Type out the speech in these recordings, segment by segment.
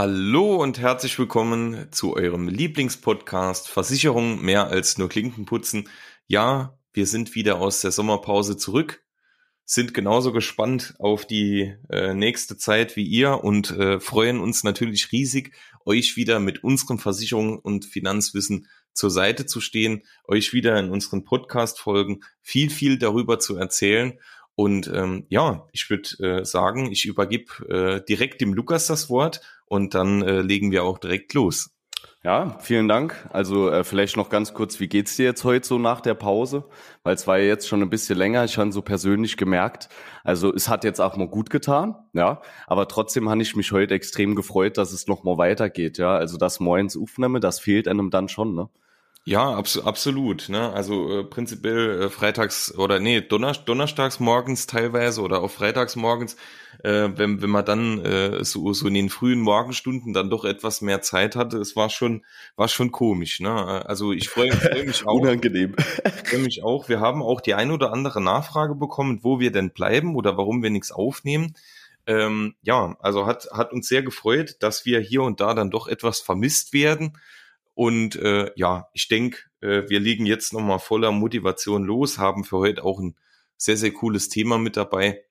Hallo und herzlich willkommen zu eurem Lieblingspodcast Versicherung mehr als nur Klinken putzen. Ja, wir sind wieder aus der Sommerpause zurück, sind genauso gespannt auf die äh, nächste Zeit wie ihr und äh, freuen uns natürlich riesig, euch wieder mit unserem Versicherung und Finanzwissen zur Seite zu stehen, euch wieder in unseren Podcast-Folgen viel, viel darüber zu erzählen und ähm, ja, ich würde äh, sagen, ich übergib äh, direkt dem Lukas das Wort und dann äh, legen wir auch direkt los. Ja, vielen Dank. Also äh, vielleicht noch ganz kurz, wie geht's dir jetzt heute so nach der Pause? Weil es war ja jetzt schon ein bisschen länger. Ich habe so persönlich gemerkt, also es hat jetzt auch mal gut getan, ja. Aber trotzdem habe ich mich heute extrem gefreut, dass es noch mal weitergeht, ja. Also das Moins aufnehme, das fehlt einem dann schon, ne? Ja, abs absolut. Ne? Also äh, prinzipiell äh, freitags oder nee, Donner donnerstags morgens teilweise oder auch freitags morgens, äh, wenn, wenn man dann äh, so, so in den frühen Morgenstunden dann doch etwas mehr Zeit hatte, es war schon, war schon komisch. Ne? Also ich freue freu mich auch. Unangenehm. freue mich auch. Wir haben auch die ein oder andere Nachfrage bekommen, wo wir denn bleiben oder warum wir nichts aufnehmen. Ähm, ja, also hat, hat uns sehr gefreut, dass wir hier und da dann doch etwas vermisst werden. Und äh, ja, ich denke, äh, wir liegen jetzt nochmal voller Motivation los, haben für heute auch ein sehr, sehr cooles Thema mit dabei.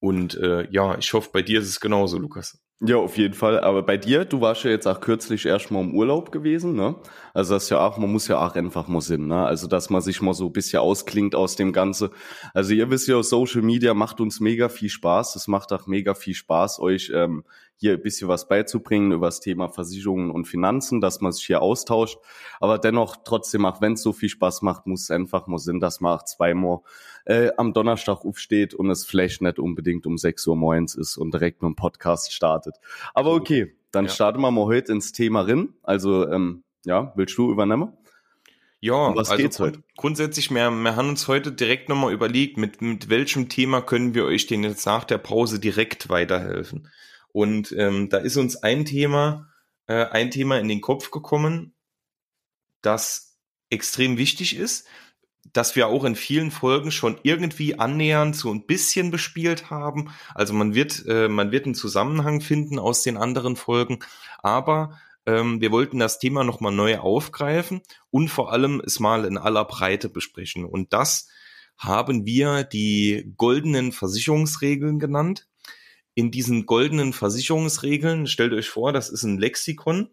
Und äh, ja, ich hoffe, bei dir ist es genauso, Lukas. Ja, auf jeden Fall. Aber bei dir, du warst ja jetzt auch kürzlich erstmal im Urlaub gewesen, ne? Also das ist ja auch, man muss ja auch einfach mal Sinn, ne? Also dass man sich mal so ein bisschen ausklingt aus dem Ganze. Also ihr wisst ja, Social Media macht uns mega viel Spaß. Es macht auch mega viel Spaß, euch ähm, hier ein bisschen was beizubringen über das Thema Versicherungen und Finanzen, dass man sich hier austauscht. Aber dennoch, trotzdem, auch wenn es so viel Spaß macht, muss es einfach mal Sinn, dass man auch zweimal äh, am Donnerstag aufsteht und es vielleicht nicht unbedingt um 6 Uhr morgens ist und direkt mit dem Podcast startet. Aber okay, dann ja. starten wir mal heute ins Thema rein. Also, ähm, ja, willst du übernehmen? Ja, um was also geht's heute? grundsätzlich, wir, wir haben uns heute direkt nochmal überlegt, mit, mit welchem Thema können wir euch denn jetzt nach der Pause direkt weiterhelfen. Und ähm, da ist uns ein Thema, äh, ein Thema in den Kopf gekommen, das extrem wichtig ist, dass wir auch in vielen Folgen schon irgendwie annähernd so ein bisschen bespielt haben. Also man wird, äh, man wird einen Zusammenhang finden aus den anderen Folgen, aber ähm, wir wollten das Thema nochmal neu aufgreifen und vor allem es mal in aller Breite besprechen. Und das haben wir die goldenen Versicherungsregeln genannt in diesen goldenen Versicherungsregeln, stellt euch vor, das ist ein Lexikon,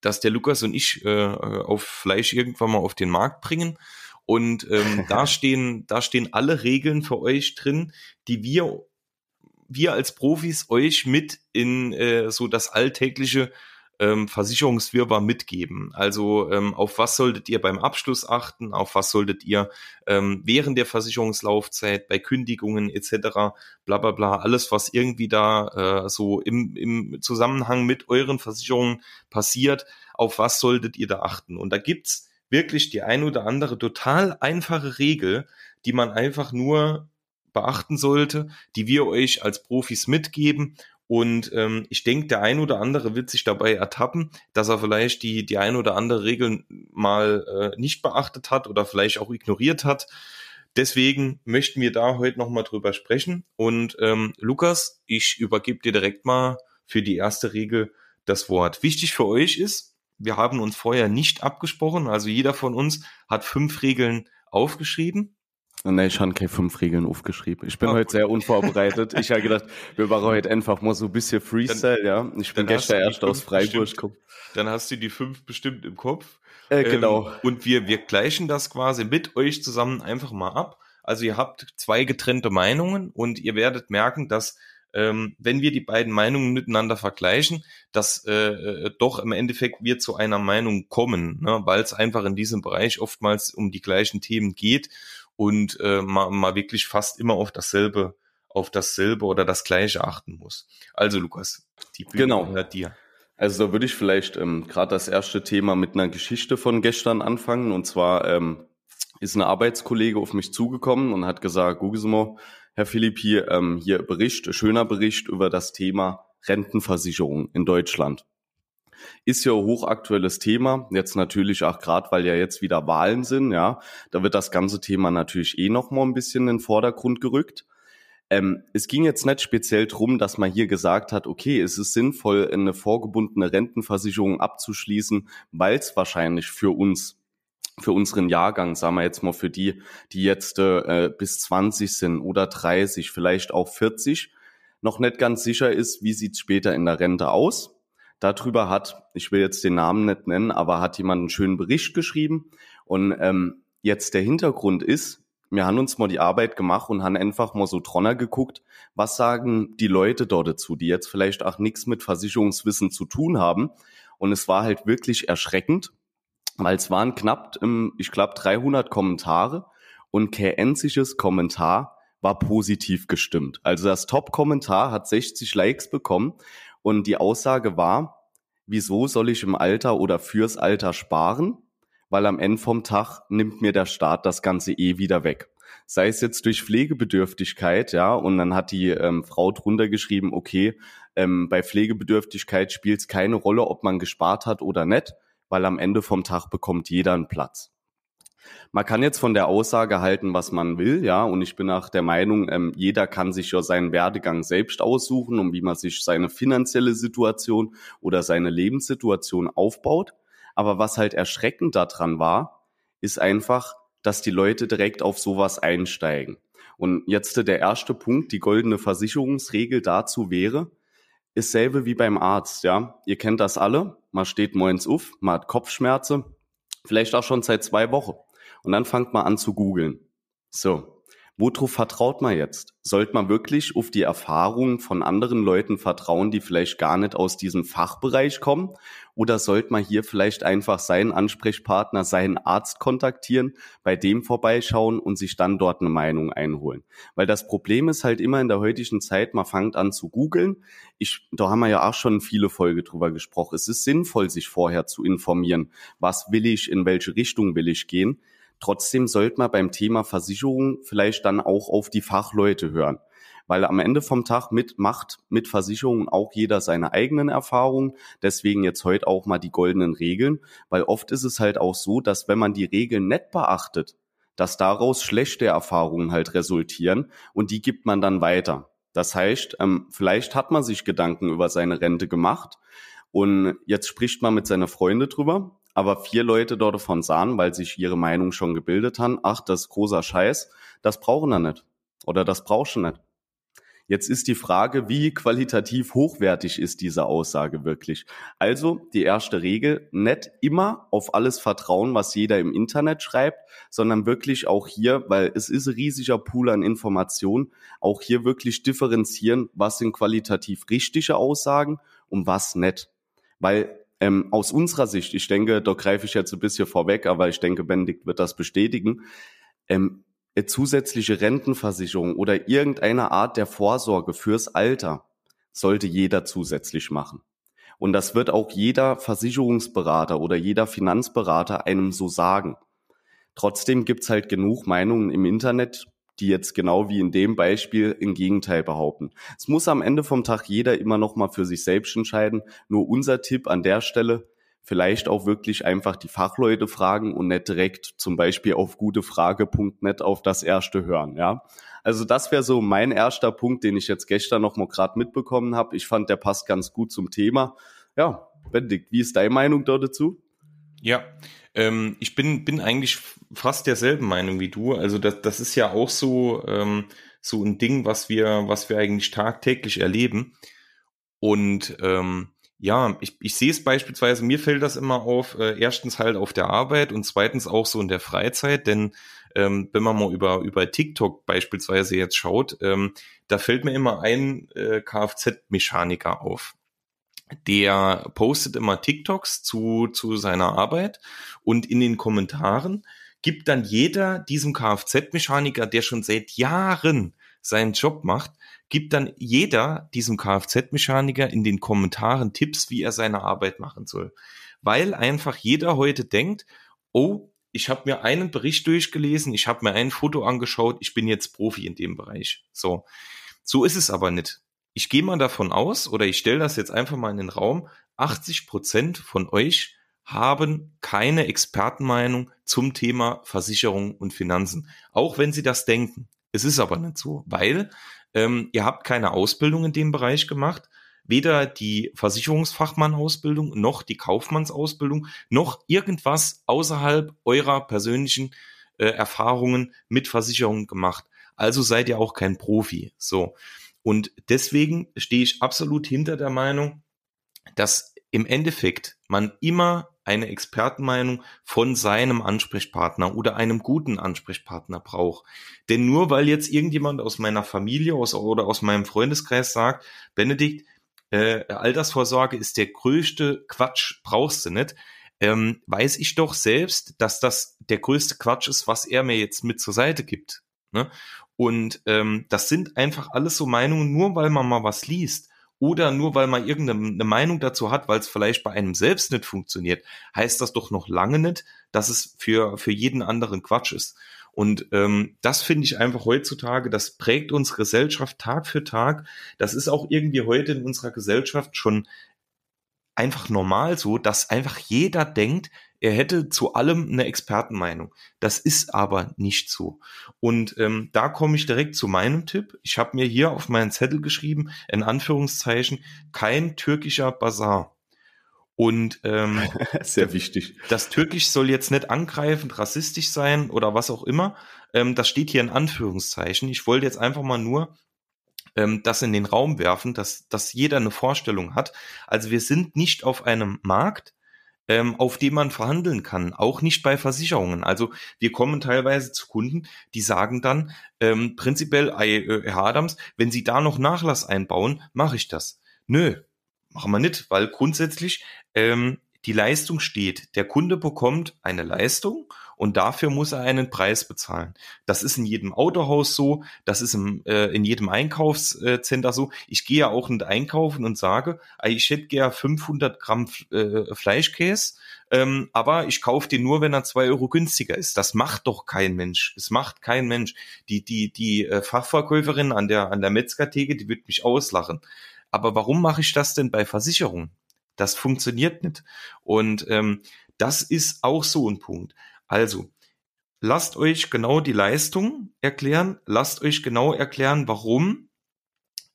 das der Lukas und ich äh, auf Fleisch irgendwann mal auf den Markt bringen. Und ähm, da stehen, da stehen alle Regeln für euch drin, die wir, wir als Profis euch mit in äh, so das alltägliche ähm, Versicherungswirrbar mitgeben. Also ähm, auf was solltet ihr beim Abschluss achten, auf was solltet ihr ähm, während der Versicherungslaufzeit, bei Kündigungen etc. bla bla bla, alles, was irgendwie da äh, so im, im Zusammenhang mit euren Versicherungen passiert, auf was solltet ihr da achten. Und da gibt's wirklich die ein oder andere total einfache Regel, die man einfach nur beachten sollte, die wir euch als Profis mitgeben und ähm, ich denke, der ein oder andere wird sich dabei ertappen, dass er vielleicht die, die ein oder andere Regel mal äh, nicht beachtet hat oder vielleicht auch ignoriert hat. Deswegen möchten wir da heute nochmal drüber sprechen. Und ähm, Lukas, ich übergebe dir direkt mal für die erste Regel das Wort. Wichtig für euch ist, wir haben uns vorher nicht abgesprochen. Also jeder von uns hat fünf Regeln aufgeschrieben. Nee, ich habe keine fünf Regeln aufgeschrieben. Ich bin oh, heute sehr unvorbereitet. ich habe gedacht, wir machen heute einfach mal so ein bisschen Freestyle, dann, ja. Ich bin gestern erst aus Freiburg gekommen. Dann hast du die fünf bestimmt im Kopf. Äh, genau. Ähm, und wir, wir gleichen das quasi mit euch zusammen einfach mal ab. Also ihr habt zwei getrennte Meinungen und ihr werdet merken, dass ähm, wenn wir die beiden Meinungen miteinander vergleichen, dass äh, äh, doch im Endeffekt wir zu einer Meinung kommen, ne? weil es einfach in diesem Bereich oftmals um die gleichen Themen geht und äh, mal, mal wirklich fast immer auf dasselbe, auf dasselbe oder das gleiche achten muss. Also Lukas, die Bühne genau. gehört dir. Also da würde ich vielleicht ähm, gerade das erste Thema mit einer Geschichte von gestern anfangen. Und zwar ähm, ist ein Arbeitskollege auf mich zugekommen und hat gesagt, Gugismo, Herr Philipp, hier, ähm, hier Bericht, schöner Bericht über das Thema Rentenversicherung in Deutschland. Ist ja hochaktuelles Thema. Jetzt natürlich auch gerade, weil ja jetzt wieder Wahlen sind, ja. Da wird das ganze Thema natürlich eh noch mal ein bisschen in den Vordergrund gerückt. Ähm, es ging jetzt nicht speziell drum, dass man hier gesagt hat, okay, es ist sinnvoll, eine vorgebundene Rentenversicherung abzuschließen, weil es wahrscheinlich für uns für unseren Jahrgang, sagen wir jetzt mal für die, die jetzt äh, bis 20 sind oder 30, vielleicht auch 40, noch nicht ganz sicher ist, wie sieht's später in der Rente aus. Darüber hat, ich will jetzt den Namen nicht nennen, aber hat jemand einen schönen Bericht geschrieben. Und ähm, jetzt der Hintergrund ist, wir haben uns mal die Arbeit gemacht und haben einfach mal so Tronner geguckt, was sagen die Leute dort dazu, die jetzt vielleicht auch nichts mit Versicherungswissen zu tun haben. Und es war halt wirklich erschreckend, weil es waren knapp, ich glaube, 300 Kommentare und kein einziges Kommentar war positiv gestimmt. Also das Top-Kommentar hat 60 Likes bekommen und die Aussage war, wieso soll ich im Alter oder fürs Alter sparen? Weil am Ende vom Tag nimmt mir der Staat das Ganze eh wieder weg. Sei es jetzt durch Pflegebedürftigkeit, ja, und dann hat die ähm, Frau drunter geschrieben, okay, ähm, bei Pflegebedürftigkeit spielt es keine Rolle, ob man gespart hat oder nicht, weil am Ende vom Tag bekommt jeder einen Platz. Man kann jetzt von der Aussage halten, was man will, ja, und ich bin auch der Meinung, ähm, jeder kann sich ja seinen Werdegang selbst aussuchen und wie man sich seine finanzielle Situation oder seine Lebenssituation aufbaut. Aber was halt erschreckend daran war, ist einfach, dass die Leute direkt auf sowas einsteigen. Und jetzt der erste Punkt, die goldene Versicherungsregel dazu wäre, ist selbe wie beim Arzt, ja. Ihr kennt das alle. Man steht morgens auf, man hat Kopfschmerzen, vielleicht auch schon seit zwei Wochen. Und dann fangt man an zu googeln. So. Worauf vertraut man jetzt? Sollte man wirklich auf die Erfahrungen von anderen Leuten vertrauen, die vielleicht gar nicht aus diesem Fachbereich kommen? Oder sollte man hier vielleicht einfach seinen Ansprechpartner, seinen Arzt kontaktieren, bei dem vorbeischauen und sich dann dort eine Meinung einholen? Weil das Problem ist halt immer in der heutigen Zeit, man fängt an zu googeln. Ich, da haben wir ja auch schon viele Folge drüber gesprochen. Es ist sinnvoll, sich vorher zu informieren. Was will ich? In welche Richtung will ich gehen? Trotzdem sollte man beim Thema Versicherung vielleicht dann auch auf die Fachleute hören. Weil am Ende vom Tag mit macht mit Versicherungen auch jeder seine eigenen Erfahrungen. Deswegen jetzt heute auch mal die goldenen Regeln. Weil oft ist es halt auch so, dass wenn man die Regeln nicht beachtet, dass daraus schlechte Erfahrungen halt resultieren und die gibt man dann weiter. Das heißt, ähm, vielleicht hat man sich Gedanken über seine Rente gemacht und jetzt spricht man mit seiner Freunde drüber aber vier Leute dort davon sahen, weil sich ihre Meinung schon gebildet haben, ach, das ist großer Scheiß, das brauchen wir nicht. Oder das brauchst du nicht. Jetzt ist die Frage, wie qualitativ hochwertig ist diese Aussage wirklich? Also die erste Regel, nicht immer auf alles vertrauen, was jeder im Internet schreibt, sondern wirklich auch hier, weil es ist ein riesiger Pool an Informationen, auch hier wirklich differenzieren, was sind qualitativ richtige Aussagen und was nicht. Weil ähm, aus unserer Sicht, ich denke, da greife ich jetzt ein bisschen vorweg, aber ich denke, Benedikt wird das bestätigen, ähm, zusätzliche Rentenversicherung oder irgendeine Art der Vorsorge fürs Alter sollte jeder zusätzlich machen. Und das wird auch jeder Versicherungsberater oder jeder Finanzberater einem so sagen. Trotzdem gibt's halt genug Meinungen im Internet, die jetzt genau wie in dem Beispiel im Gegenteil behaupten. Es muss am Ende vom Tag jeder immer noch mal für sich selbst entscheiden. Nur unser Tipp an der Stelle, vielleicht auch wirklich einfach die Fachleute fragen und nicht direkt zum Beispiel auf gutefrage.net auf das erste hören, ja. Also das wäre so mein erster Punkt, den ich jetzt gestern noch mal gerade mitbekommen habe. Ich fand, der passt ganz gut zum Thema. Ja, Benedikt, wie ist deine Meinung dazu? Ja, ähm, ich bin, bin eigentlich fast derselben Meinung wie du. Also das, das ist ja auch so, ähm, so ein Ding, was wir, was wir eigentlich tagtäglich erleben. Und ähm, ja, ich, ich sehe es beispielsweise, mir fällt das immer auf, äh, erstens halt auf der Arbeit und zweitens auch so in der Freizeit, denn ähm, wenn man mal über, über TikTok beispielsweise jetzt schaut, ähm, da fällt mir immer ein äh, Kfz-Mechaniker auf. Der postet immer TikToks zu, zu seiner Arbeit und in den Kommentaren gibt dann jeder diesem Kfz-Mechaniker, der schon seit Jahren seinen Job macht, gibt dann jeder diesem Kfz-Mechaniker in den Kommentaren Tipps, wie er seine Arbeit machen soll. Weil einfach jeder heute denkt, oh, ich habe mir einen Bericht durchgelesen, ich habe mir ein Foto angeschaut, ich bin jetzt Profi in dem Bereich. So, so ist es aber nicht ich gehe mal davon aus, oder ich stelle das jetzt einfach mal in den Raum, 80 Prozent von euch haben keine Expertenmeinung zum Thema Versicherung und Finanzen. Auch wenn sie das denken. Es ist aber nicht so, weil ähm, ihr habt keine Ausbildung in dem Bereich gemacht, weder die Versicherungsfachmann-Ausbildung noch die Kaufmannsausbildung noch irgendwas außerhalb eurer persönlichen äh, Erfahrungen mit Versicherungen gemacht. Also seid ihr auch kein Profi. So. Und deswegen stehe ich absolut hinter der Meinung, dass im Endeffekt man immer eine Expertenmeinung von seinem Ansprechpartner oder einem guten Ansprechpartner braucht. Denn nur weil jetzt irgendjemand aus meiner Familie aus, oder aus meinem Freundeskreis sagt, Benedikt, äh, Altersvorsorge ist der größte Quatsch, brauchst du nicht, ähm, weiß ich doch selbst, dass das der größte Quatsch ist, was er mir jetzt mit zur Seite gibt. Ne? Und ähm, das sind einfach alles so Meinungen, nur weil man mal was liest oder nur weil man irgendeine Meinung dazu hat, weil es vielleicht bei einem selbst nicht funktioniert, heißt das doch noch lange nicht, dass es für, für jeden anderen Quatsch ist. Und ähm, das finde ich einfach heutzutage, das prägt unsere Gesellschaft Tag für Tag. Das ist auch irgendwie heute in unserer Gesellschaft schon einfach normal so, dass einfach jeder denkt, er hätte zu allem eine Expertenmeinung. Das ist aber nicht so. Und ähm, da komme ich direkt zu meinem Tipp. Ich habe mir hier auf meinen Zettel geschrieben, in Anführungszeichen, kein türkischer Bazar. Und ähm, sehr wichtig. Das Türkisch soll jetzt nicht angreifend, rassistisch sein oder was auch immer. Ähm, das steht hier in Anführungszeichen. Ich wollte jetzt einfach mal nur ähm, das in den Raum werfen, dass, dass jeder eine Vorstellung hat. Also wir sind nicht auf einem Markt, ähm, auf dem man verhandeln kann, auch nicht bei Versicherungen. Also wir kommen teilweise zu Kunden, die sagen dann ähm, prinzipiell, äh, Herr Adams, wenn Sie da noch Nachlass einbauen, mache ich das. Nö, machen wir nicht, weil grundsätzlich ähm, die Leistung steht. Der Kunde bekommt eine Leistung und dafür muss er einen Preis bezahlen. Das ist in jedem Autohaus so, das ist im, äh, in jedem Einkaufscenter so. Ich gehe ja auch nicht einkaufen und sage, ich hätte gern 500 Gramm äh, Fleischkäse, ähm, aber ich kaufe den nur, wenn er zwei Euro günstiger ist. Das macht doch kein Mensch. Es macht kein Mensch. Die, die, die äh, Fachverkäuferin an der, an der Metzgertheke, die wird mich auslachen. Aber warum mache ich das denn bei Versicherungen? Das funktioniert nicht. Und ähm, das ist auch so ein Punkt. Also, lasst euch genau die Leistung erklären, lasst euch genau erklären, warum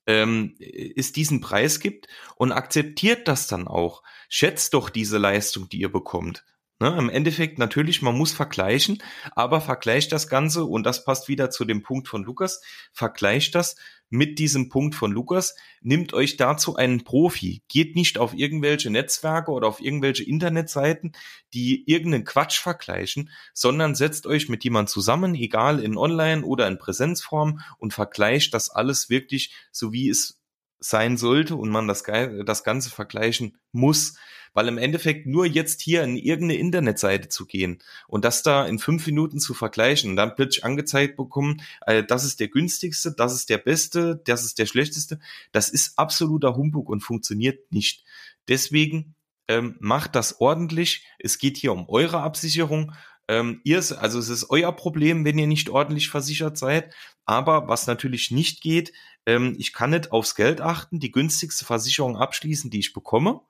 ähm, es diesen Preis gibt und akzeptiert das dann auch. Schätzt doch diese Leistung, die ihr bekommt. Ne, Im Endeffekt natürlich, man muss vergleichen, aber vergleicht das Ganze, und das passt wieder zu dem Punkt von Lukas, vergleicht das mit diesem Punkt von Lukas, nimmt euch dazu einen Profi, geht nicht auf irgendwelche Netzwerke oder auf irgendwelche Internetseiten, die irgendeinen Quatsch vergleichen, sondern setzt euch mit jemand zusammen, egal in Online oder in Präsenzform und vergleicht das alles wirklich so wie es sein sollte und man das, das Ganze vergleichen muss weil im Endeffekt nur jetzt hier in irgendeine Internetseite zu gehen und das da in fünf Minuten zu vergleichen und dann plötzlich angezeigt bekommen, äh, das ist der günstigste, das ist der beste, das ist der schlechteste, das ist absoluter Humbug und funktioniert nicht. Deswegen ähm, macht das ordentlich. Es geht hier um eure Absicherung. Ähm, ihr, also es ist euer Problem, wenn ihr nicht ordentlich versichert seid. Aber was natürlich nicht geht, ähm, ich kann nicht aufs Geld achten, die günstigste Versicherung abschließen, die ich bekomme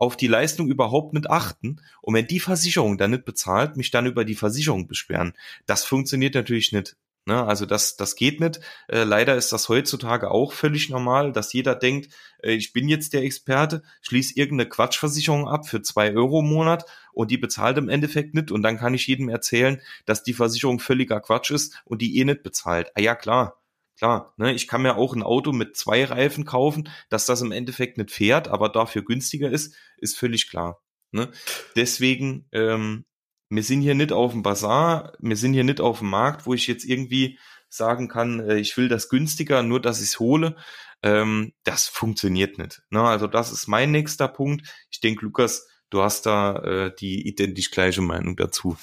auf die Leistung überhaupt nicht achten. Und wenn die Versicherung dann nicht bezahlt, mich dann über die Versicherung beschweren. Das funktioniert natürlich nicht. Ne? Also das, das geht nicht. Äh, leider ist das heutzutage auch völlig normal, dass jeder denkt, äh, ich bin jetzt der Experte, schließe irgendeine Quatschversicherung ab für zwei Euro im Monat und die bezahlt im Endeffekt nicht. Und dann kann ich jedem erzählen, dass die Versicherung völliger Quatsch ist und die eh nicht bezahlt. Ah ja, klar. Klar, ne, ich kann mir auch ein Auto mit zwei Reifen kaufen, dass das im Endeffekt nicht fährt, aber dafür günstiger ist, ist völlig klar. Ne? Deswegen, ähm, wir sind hier nicht auf dem Bazar, wir sind hier nicht auf dem Markt, wo ich jetzt irgendwie sagen kann, äh, ich will das günstiger, nur dass ich es hole. Ähm, das funktioniert nicht. Ne? Also das ist mein nächster Punkt. Ich denke, Lukas, du hast da äh, die identisch gleiche Meinung dazu.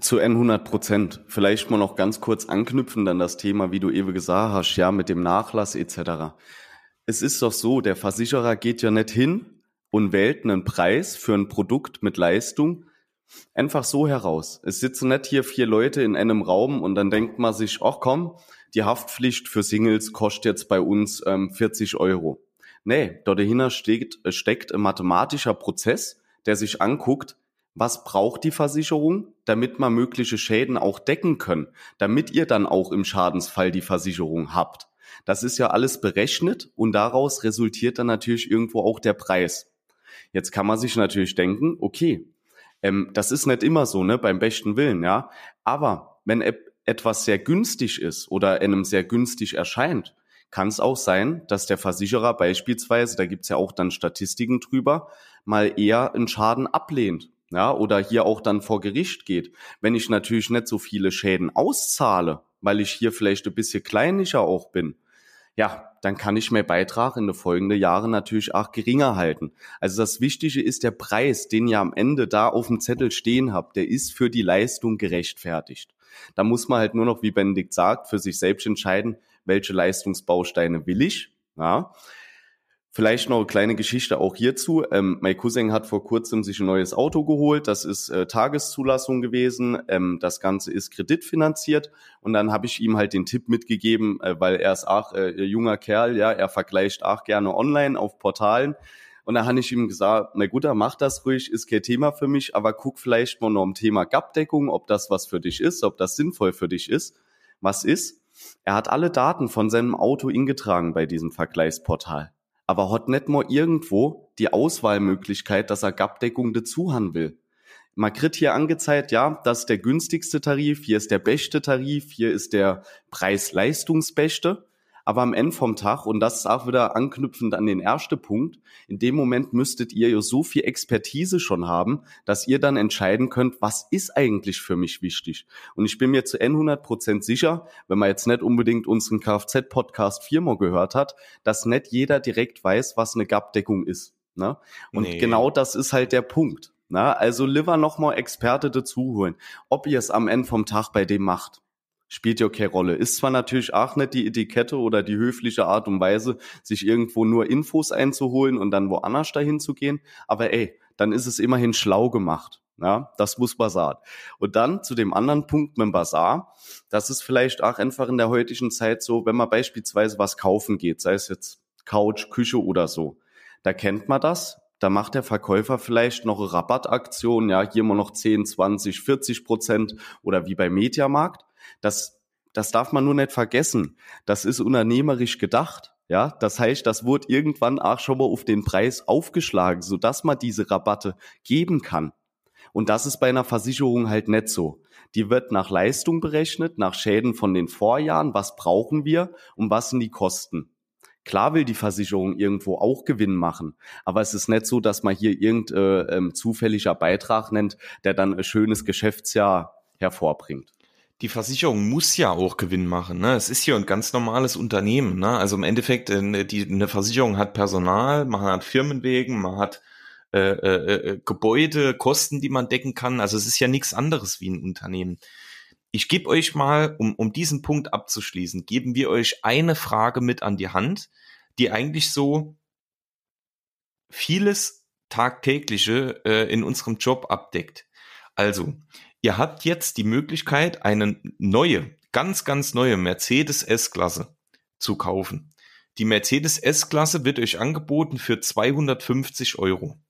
Zu N100 Prozent. Vielleicht mal noch ganz kurz anknüpfen dann das Thema, wie du eben gesagt hast, ja, mit dem Nachlass etc. Es ist doch so, der Versicherer geht ja nicht hin und wählt einen Preis für ein Produkt mit Leistung einfach so heraus. Es sitzen nicht hier vier Leute in einem Raum und dann denkt man sich, ach komm, die Haftpflicht für Singles kostet jetzt bei uns ähm, 40 Euro. Nee, dort dahinter steckt, steckt ein mathematischer Prozess, der sich anguckt, was braucht die Versicherung, damit man mögliche Schäden auch decken können, damit ihr dann auch im Schadensfall die Versicherung habt. Das ist ja alles berechnet und daraus resultiert dann natürlich irgendwo auch der Preis. Jetzt kann man sich natürlich denken, okay, ähm, das ist nicht immer so, ne, beim besten Willen, ja. Aber wenn e etwas sehr günstig ist oder einem sehr günstig erscheint, kann es auch sein, dass der Versicherer beispielsweise, da gibt's ja auch dann Statistiken drüber, mal eher einen Schaden ablehnt. Ja, oder hier auch dann vor Gericht geht. Wenn ich natürlich nicht so viele Schäden auszahle, weil ich hier vielleicht ein bisschen kleinlicher auch bin, ja, dann kann ich mein Beitrag in den folgenden Jahren natürlich auch geringer halten. Also das Wichtige ist der Preis, den ihr am Ende da auf dem Zettel stehen habt, der ist für die Leistung gerechtfertigt. Da muss man halt nur noch, wie Benedikt sagt, für sich selbst entscheiden, welche Leistungsbausteine will ich. Ja. Vielleicht noch eine kleine Geschichte auch hierzu. Ähm, mein Cousin hat vor kurzem sich ein neues Auto geholt. Das ist äh, Tageszulassung gewesen. Ähm, das Ganze ist kreditfinanziert. Und dann habe ich ihm halt den Tipp mitgegeben, äh, weil er ist auch äh, junger Kerl, ja, er vergleicht auch gerne online auf Portalen. Und da habe ich ihm gesagt, na gut, dann mach das ruhig, ist kein Thema für mich, aber guck vielleicht mal noch im Thema Gabdeckung, ob das was für dich ist, ob das sinnvoll für dich ist. Was ist? Er hat alle Daten von seinem Auto ingetragen bei diesem Vergleichsportal aber hat nicht mal irgendwo die Auswahlmöglichkeit, dass er Gabdeckung dazu haben will. Man kriegt hier angezeigt, ja, das ist der günstigste Tarif, hier ist der beste Tarif, hier ist der Preis-Leistungsbeste. Aber am Ende vom Tag, und das ist auch wieder anknüpfend an den ersten Punkt, in dem Moment müsstet ihr ja so viel Expertise schon haben, dass ihr dann entscheiden könnt, was ist eigentlich für mich wichtig. Und ich bin mir zu 100% sicher, wenn man jetzt nicht unbedingt unseren Kfz-Podcast viermal gehört hat, dass nicht jeder direkt weiß, was eine Gabdeckung ist. Ne? Und nee. genau das ist halt der Punkt. Na, also lieber nochmal Experte dazu holen, ob ihr es am Ende vom Tag bei dem macht spielt ja keine Rolle. Ist zwar natürlich auch nicht die Etikette oder die höfliche Art und Weise, sich irgendwo nur Infos einzuholen und dann woanders dahin zu gehen, aber ey, dann ist es immerhin schlau gemacht. Ja, das muss Basar. Und dann zu dem anderen Punkt mit dem Basar. Das ist vielleicht auch einfach in der heutigen Zeit so, wenn man beispielsweise was kaufen geht, sei es jetzt Couch, Küche oder so. Da kennt man das. Da macht der Verkäufer vielleicht noch Rabattaktion, ja, hier mal noch 10, 20, 40 Prozent oder wie bei Mediamarkt. Das, das darf man nur nicht vergessen. Das ist unternehmerisch gedacht. Ja, das heißt, das wurde irgendwann auch schon mal auf den Preis aufgeschlagen, so dass man diese Rabatte geben kann. Und das ist bei einer Versicherung halt nicht so. Die wird nach Leistung berechnet, nach Schäden von den Vorjahren, was brauchen wir und was sind die Kosten. Klar will die Versicherung irgendwo auch Gewinn machen, aber es ist nicht so, dass man hier irgendein äh, ähm, zufälliger Beitrag nennt, der dann ein schönes Geschäftsjahr hervorbringt die Versicherung muss ja auch Gewinn machen. Ne? Es ist ja ein ganz normales Unternehmen. Ne? Also im Endeffekt, äh, die, eine Versicherung hat Personal, man hat Firmenwegen, man hat äh, äh, äh, Gebäude, Kosten, die man decken kann. Also es ist ja nichts anderes wie ein Unternehmen. Ich gebe euch mal, um, um diesen Punkt abzuschließen, geben wir euch eine Frage mit an die Hand, die eigentlich so vieles tagtägliche äh, in unserem Job abdeckt. Also, Ihr habt jetzt die Möglichkeit, eine neue, ganz, ganz neue Mercedes S-Klasse zu kaufen. Die Mercedes S-Klasse wird euch angeboten für 250 Euro.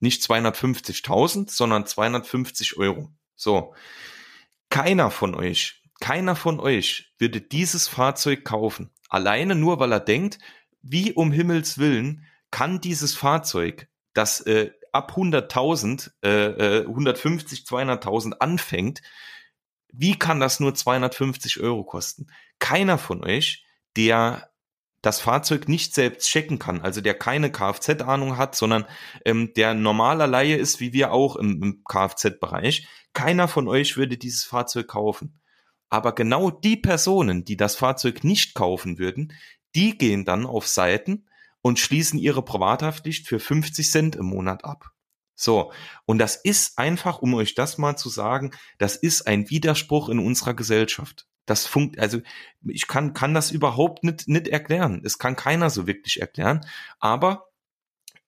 Nicht 250.000, sondern 250 Euro. So. Keiner von euch, keiner von euch würde dieses Fahrzeug kaufen. Alleine nur, weil er denkt, wie um Himmels Willen kann dieses Fahrzeug, das äh, ab 100.000, äh, 150, 200.000 anfängt, wie kann das nur 250 Euro kosten? Keiner von euch, der das Fahrzeug nicht selbst checken kann, also der keine Kfz-Ahnung hat, sondern ähm, der normaler Laie ist, wie wir auch im, im Kfz-Bereich, keiner von euch würde dieses Fahrzeug kaufen. Aber genau die Personen, die das Fahrzeug nicht kaufen würden, die gehen dann auf Seiten, und schließen ihre Privathaftpflicht für 50 Cent im Monat ab. So, und das ist einfach, um euch das mal zu sagen, das ist ein Widerspruch in unserer Gesellschaft. Das funkt, also ich kann, kann das überhaupt nicht, nicht erklären. Es kann keiner so wirklich erklären. Aber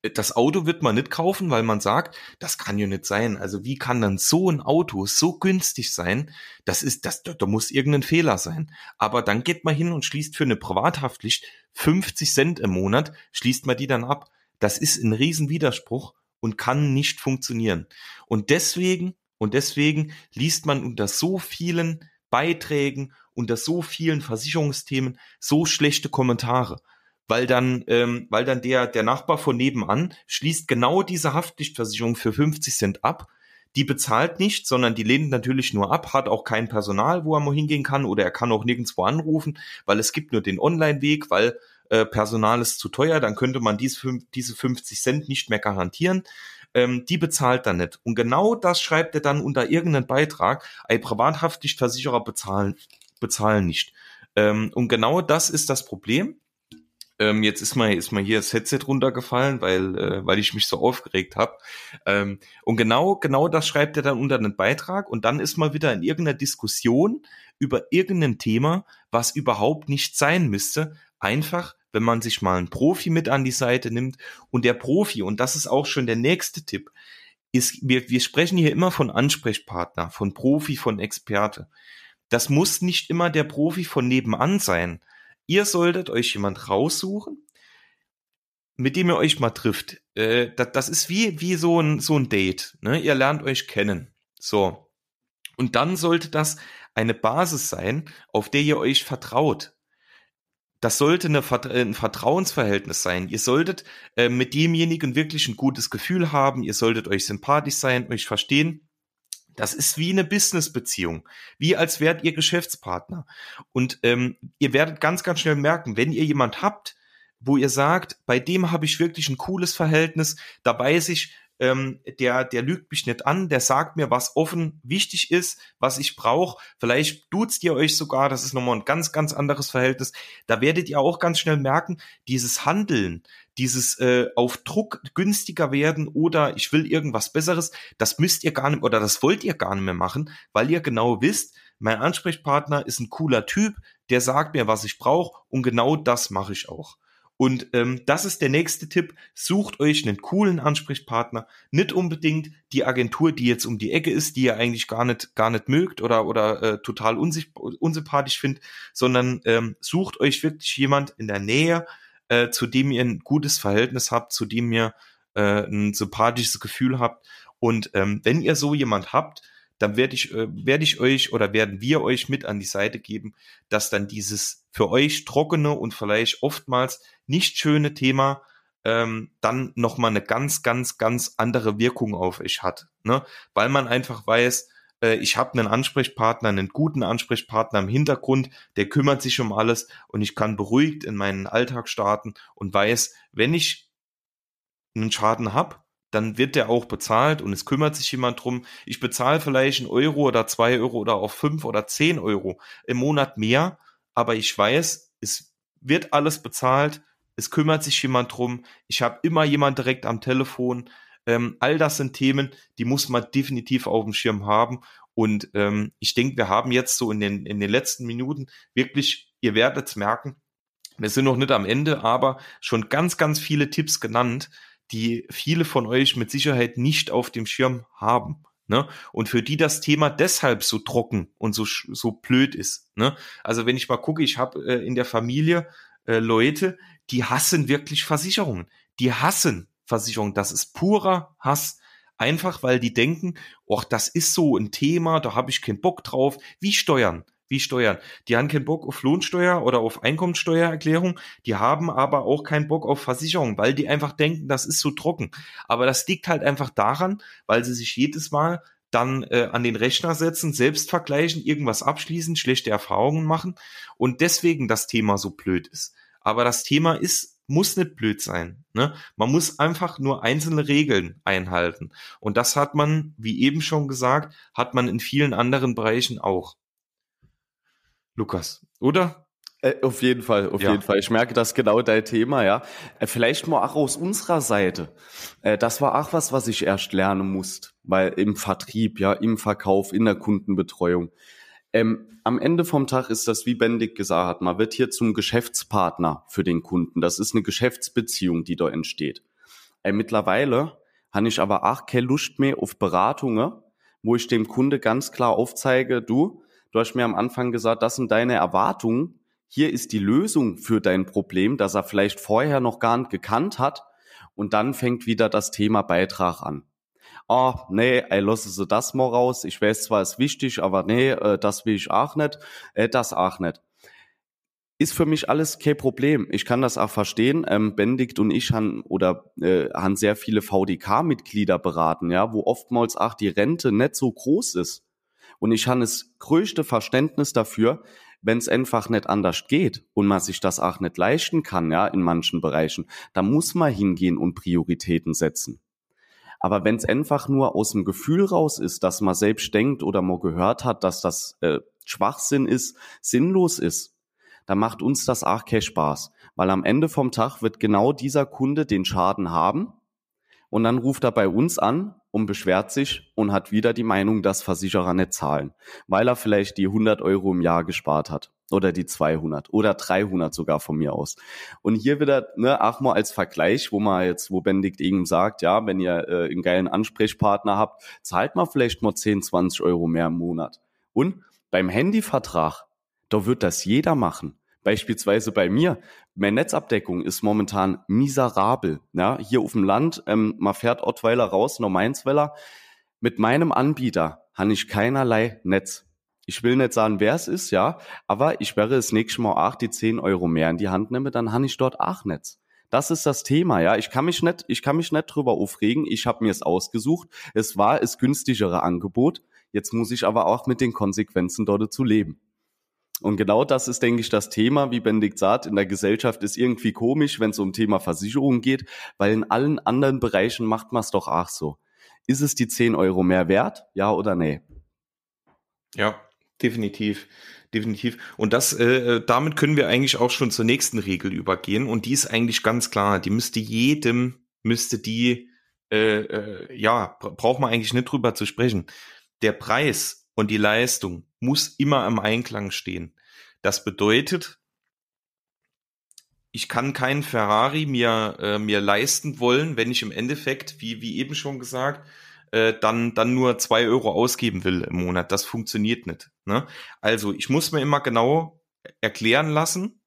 das Auto wird man nicht kaufen, weil man sagt, das kann ja nicht sein. Also wie kann dann so ein Auto so günstig sein? Das ist, das, da muss irgendein Fehler sein. Aber dann geht man hin und schließt für eine Privathaftpflicht 50 Cent im Monat, schließt man die dann ab. Das ist ein Riesenwiderspruch und kann nicht funktionieren. Und deswegen, und deswegen liest man unter so vielen Beiträgen, unter so vielen Versicherungsthemen so schlechte Kommentare weil dann, ähm, weil dann der, der Nachbar von nebenan schließt genau diese Haftpflichtversicherung für 50 Cent ab. Die bezahlt nicht, sondern die lehnt natürlich nur ab, hat auch kein Personal, wo er mal hingehen kann oder er kann auch nirgendwo anrufen, weil es gibt nur den Online-Weg, weil äh, Personal ist zu teuer, dann könnte man diese, diese 50 Cent nicht mehr garantieren. Ähm, die bezahlt dann nicht. Und genau das schreibt er dann unter irgendeinen Beitrag. Ein Privathaftpflichtversicherer bezahlen, bezahlen nicht. Ähm, und genau das ist das Problem. Ähm, jetzt ist mal, ist mal hier das Headset runtergefallen, weil, äh, weil ich mich so aufgeregt habe. Ähm, und genau, genau das schreibt er dann unter einen Beitrag und dann ist mal wieder in irgendeiner Diskussion über irgendein Thema, was überhaupt nicht sein müsste. Einfach, wenn man sich mal einen Profi mit an die Seite nimmt und der Profi, und das ist auch schon der nächste Tipp, ist, wir, wir sprechen hier immer von Ansprechpartner, von Profi, von Experte. Das muss nicht immer der Profi von nebenan sein ihr solltet euch jemand raussuchen, mit dem ihr euch mal trifft. Äh, das, das, ist wie, wie so ein, so ein Date. Ne? Ihr lernt euch kennen. So. Und dann sollte das eine Basis sein, auf der ihr euch vertraut. Das sollte eine, ein Vertrauensverhältnis sein. Ihr solltet äh, mit demjenigen wirklich ein gutes Gefühl haben. Ihr solltet euch sympathisch sein, euch verstehen. Das ist wie eine Business-Beziehung, wie als wärt ihr Geschäftspartner. Und ähm, ihr werdet ganz, ganz schnell merken, wenn ihr jemand habt, wo ihr sagt, bei dem habe ich wirklich ein cooles Verhältnis, da weiß ich, ähm, der, der lügt mich nicht an, der sagt mir, was offen wichtig ist, was ich brauche. Vielleicht duzt ihr euch sogar, das ist nochmal ein ganz, ganz anderes Verhältnis. Da werdet ihr auch ganz schnell merken, dieses Handeln, dieses äh, auf Druck günstiger werden oder ich will irgendwas Besseres, das müsst ihr gar nicht oder das wollt ihr gar nicht mehr machen, weil ihr genau wisst, mein Ansprechpartner ist ein cooler Typ, der sagt mir, was ich brauche und genau das mache ich auch. Und ähm, das ist der nächste Tipp. Sucht euch einen coolen Ansprechpartner. Nicht unbedingt die Agentur, die jetzt um die Ecke ist, die ihr eigentlich gar nicht, gar nicht mögt oder, oder äh, total unsympathisch findet, sondern ähm, sucht euch wirklich jemand in der Nähe, äh, zu dem ihr ein gutes Verhältnis habt, zu dem ihr äh, ein sympathisches Gefühl habt. Und ähm, wenn ihr so jemand habt, dann werde ich, äh, werde ich euch oder werden wir euch mit an die Seite geben, dass dann dieses für euch trockene und vielleicht oftmals nicht schöne Thema ähm, dann nochmal eine ganz, ganz, ganz andere Wirkung auf euch hat. Ne? Weil man einfach weiß, ich habe einen Ansprechpartner, einen guten Ansprechpartner im Hintergrund, der kümmert sich um alles und ich kann beruhigt in meinen Alltag starten und weiß, wenn ich einen Schaden habe, dann wird der auch bezahlt und es kümmert sich jemand drum. Ich bezahle vielleicht einen Euro oder zwei Euro oder auch fünf oder zehn Euro im Monat mehr, aber ich weiß, es wird alles bezahlt, es kümmert sich jemand drum, ich habe immer jemand direkt am Telefon, ähm, all das sind Themen, die muss man definitiv auf dem Schirm haben. Und ähm, ich denke, wir haben jetzt so in den, in den letzten Minuten wirklich, ihr werdet es merken, wir sind noch nicht am Ende, aber schon ganz, ganz viele Tipps genannt, die viele von euch mit Sicherheit nicht auf dem Schirm haben. Ne? Und für die das Thema deshalb so trocken und so, so blöd ist. Ne? Also wenn ich mal gucke, ich habe äh, in der Familie äh, Leute, die hassen wirklich Versicherungen. Die hassen Versicherung. Das ist purer Hass. Einfach weil die denken, ach, das ist so ein Thema, da habe ich keinen Bock drauf. Wie steuern? Wie steuern? Die haben keinen Bock auf Lohnsteuer oder auf Einkommensteuererklärung, die haben aber auch keinen Bock auf Versicherung, weil die einfach denken, das ist so trocken. Aber das liegt halt einfach daran, weil sie sich jedes Mal dann äh, an den Rechner setzen, selbst vergleichen, irgendwas abschließen, schlechte Erfahrungen machen und deswegen das Thema so blöd ist. Aber das Thema ist muss nicht blöd sein. Ne? Man muss einfach nur einzelne Regeln einhalten. Und das hat man, wie eben schon gesagt, hat man in vielen anderen Bereichen auch. Lukas, oder? Äh, auf jeden Fall, auf ja. jeden Fall. Ich merke, das ist genau dein Thema, ja. Äh, vielleicht mal auch aus unserer Seite. Äh, das war auch was, was ich erst lernen musste, weil im Vertrieb, ja, im Verkauf, in der Kundenbetreuung. Ähm, am Ende vom Tag ist das, wie Bendig gesagt hat, man wird hier zum Geschäftspartner für den Kunden. Das ist eine Geschäftsbeziehung, die da entsteht. Äh, mittlerweile habe ich aber auch keine Lust mehr auf Beratungen, wo ich dem Kunde ganz klar aufzeige, du, du hast mir am Anfang gesagt, das sind deine Erwartungen, hier ist die Lösung für dein Problem, das er vielleicht vorher noch gar nicht gekannt hat und dann fängt wieder das Thema Beitrag an. Ah, nee, ey, lasse so das mal raus. Ich weiß zwar, ist wichtig, aber nee, äh, das will ich auch nicht, äh, das auch nicht. Ist für mich alles kein Problem. Ich kann das auch verstehen. Ähm, Benedikt und ich haben oder äh, haben sehr viele VDK-Mitglieder beraten, ja, wo oftmals auch die Rente nicht so groß ist. Und ich habe das größte Verständnis dafür, wenn es einfach nicht anders geht und man sich das auch nicht leisten kann, ja, in manchen Bereichen, da muss man hingehen und Prioritäten setzen. Aber wenn es einfach nur aus dem Gefühl raus ist, dass man selbst denkt oder mal gehört hat, dass das äh, Schwachsinn ist, sinnlos ist, dann macht uns das auch keinen Spaß. Weil am Ende vom Tag wird genau dieser Kunde den Schaden haben und dann ruft er bei uns an und beschwert sich und hat wieder die Meinung, dass Versicherer nicht zahlen, weil er vielleicht die 100 Euro im Jahr gespart hat oder die 200 oder 300 sogar von mir aus. Und hier wieder, ne, auch mal als Vergleich, wo man jetzt, wo Benedikt eben sagt, ja, wenn ihr äh, einen geilen Ansprechpartner habt, zahlt man vielleicht mal 10, 20 Euro mehr im Monat. Und beim Handyvertrag, da wird das jeder machen. Beispielsweise bei mir, meine Netzabdeckung ist momentan miserabel. Ja, hier auf dem Land, ähm, man fährt Ottweiler raus, noch Mainzweiler. Mit meinem Anbieter habe ich keinerlei Netz. Ich will nicht sagen, wer es ist, ja, aber ich werde es nächstes Mal auch die 10 Euro mehr in die Hand nehmen, dann habe ich dort auch Netz. Das ist das Thema, ja. Ich kann mich nicht, ich kann mich nicht drüber aufregen. Ich habe mir es ausgesucht. Es war das günstigere Angebot. Jetzt muss ich aber auch mit den Konsequenzen dort zu leben. Und genau das ist, denke ich, das Thema, wie Benedikt sagt, in der Gesellschaft ist irgendwie komisch, wenn es um Thema Versicherung geht, weil in allen anderen Bereichen macht man es doch auch so. Ist es die 10 Euro mehr wert? Ja oder nee? Ja, definitiv. Definitiv. Und das, äh, äh, damit können wir eigentlich auch schon zur nächsten Regel übergehen. Und die ist eigentlich ganz klar. Die müsste jedem, müsste die, äh, äh, ja, braucht man eigentlich nicht drüber zu sprechen. Der Preis und die Leistung muss immer im Einklang stehen. Das bedeutet, ich kann keinen Ferrari mir, äh, mir leisten wollen, wenn ich im Endeffekt, wie, wie eben schon gesagt, äh, dann, dann nur zwei Euro ausgeben will im Monat. Das funktioniert nicht. Ne? Also ich muss mir immer genau erklären lassen,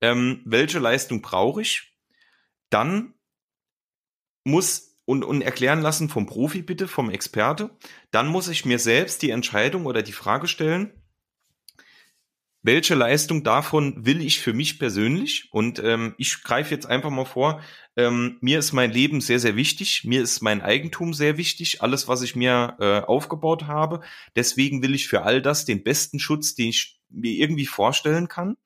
ähm, welche Leistung brauche ich. Dann muss und, und erklären lassen vom Profi bitte, vom Experte. Dann muss ich mir selbst die Entscheidung oder die Frage stellen, welche Leistung davon will ich für mich persönlich? Und ähm, ich greife jetzt einfach mal vor, ähm, mir ist mein Leben sehr, sehr wichtig, mir ist mein Eigentum sehr wichtig, alles, was ich mir äh, aufgebaut habe. Deswegen will ich für all das den besten Schutz, den ich mir irgendwie vorstellen kann.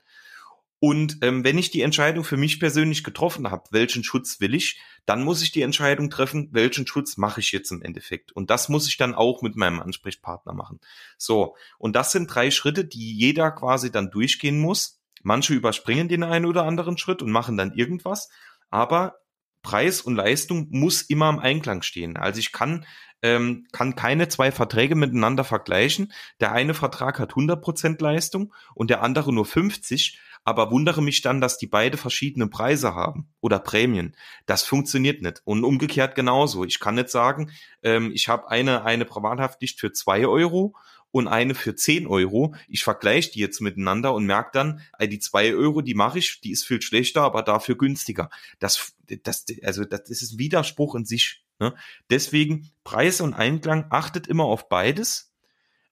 Und ähm, wenn ich die Entscheidung für mich persönlich getroffen habe, welchen Schutz will ich, dann muss ich die Entscheidung treffen, welchen Schutz mache ich jetzt im Endeffekt. Und das muss ich dann auch mit meinem Ansprechpartner machen. So, und das sind drei Schritte, die jeder quasi dann durchgehen muss. Manche überspringen den einen oder anderen Schritt und machen dann irgendwas, aber Preis und Leistung muss immer im Einklang stehen. Also ich kann ähm, kann keine zwei Verträge miteinander vergleichen. Der eine Vertrag hat 100% Leistung und der andere nur 50 aber wundere mich dann, dass die beide verschiedene Preise haben oder Prämien. Das funktioniert nicht. Und umgekehrt genauso. Ich kann nicht sagen, ähm, ich habe eine, eine Privathaftpflicht für zwei Euro und eine für zehn Euro. Ich vergleiche die jetzt miteinander und merke dann, die zwei Euro, die mache ich, die ist viel schlechter, aber dafür günstiger. Das, das, also das ist ein Widerspruch in sich. Ne? Deswegen Preis und Einklang achtet immer auf beides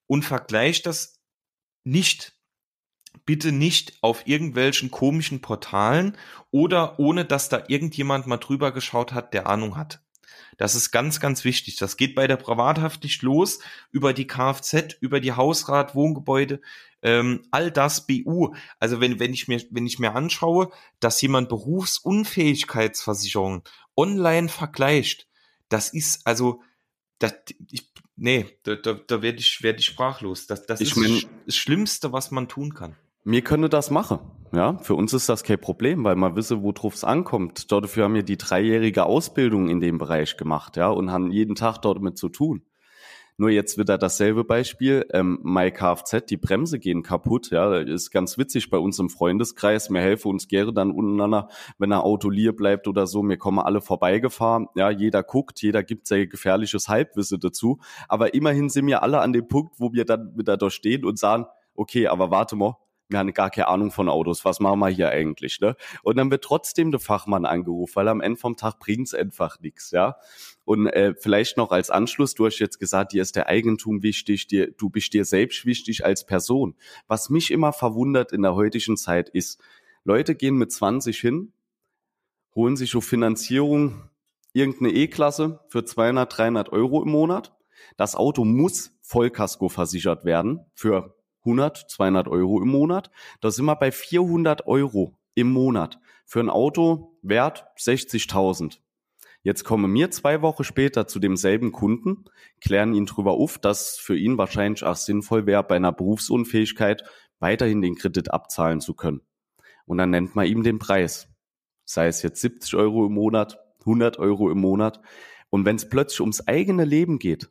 und vergleicht das nicht bitte nicht auf irgendwelchen komischen Portalen oder ohne dass da irgendjemand mal drüber geschaut hat, der Ahnung hat. Das ist ganz, ganz wichtig. Das geht bei der Privathaftpflicht los, über die Kfz, über die Hausrat, Wohngebäude, ähm, all das BU. Also wenn, wenn ich mir, wenn ich mir anschaue, dass jemand Berufsunfähigkeitsversicherung online vergleicht, das ist also, das, ich, nee, da, da, da werde ich, werd ich sprachlos. Das, das ich ist mein, das Schlimmste, was man tun kann. Wir können das machen. Ja, für uns ist das kein Problem, weil man wisse, worauf es ankommt. Dafür haben wir die dreijährige Ausbildung in dem Bereich gemacht, ja, und haben jeden Tag dort mit zu tun. Nur jetzt wieder dasselbe Beispiel. Ähm, mein Kfz, die Bremse gehen kaputt. Ja, ist ganz witzig bei uns im Freundeskreis. Wir helfen uns gerne dann untereinander, wenn ein Auto lier bleibt oder so. Wir kommen alle vorbeigefahren. Ja, jeder guckt, jeder gibt sein gefährliches Halbwissen dazu. Aber immerhin sind wir alle an dem Punkt, wo wir dann wieder da stehen und sagen, okay, aber warte mal, wir haben gar keine Ahnung von Autos, was machen wir hier eigentlich, ne? Und dann wird trotzdem der Fachmann angerufen, weil am Ende vom Tag bringt's einfach nichts, ja? Und äh, vielleicht noch als Anschluss, du hast jetzt gesagt, dir ist der Eigentum wichtig, dir, du bist dir selbst wichtig als Person. Was mich immer verwundert in der heutigen Zeit ist, Leute gehen mit 20 hin, holen sich so Finanzierung, irgendeine E-Klasse für 200, 300 Euro im Monat. Das Auto muss Vollkasko versichert werden für 100, 200 Euro im Monat. Da sind wir bei 400 Euro im Monat für ein Auto wert 60.000. Jetzt kommen wir zwei Wochen später zu demselben Kunden, klären ihn drüber auf, dass für ihn wahrscheinlich auch sinnvoll wäre, bei einer Berufsunfähigkeit weiterhin den Kredit abzahlen zu können. Und dann nennt man ihm den Preis. Sei es jetzt 70 Euro im Monat, 100 Euro im Monat. Und wenn es plötzlich ums eigene Leben geht,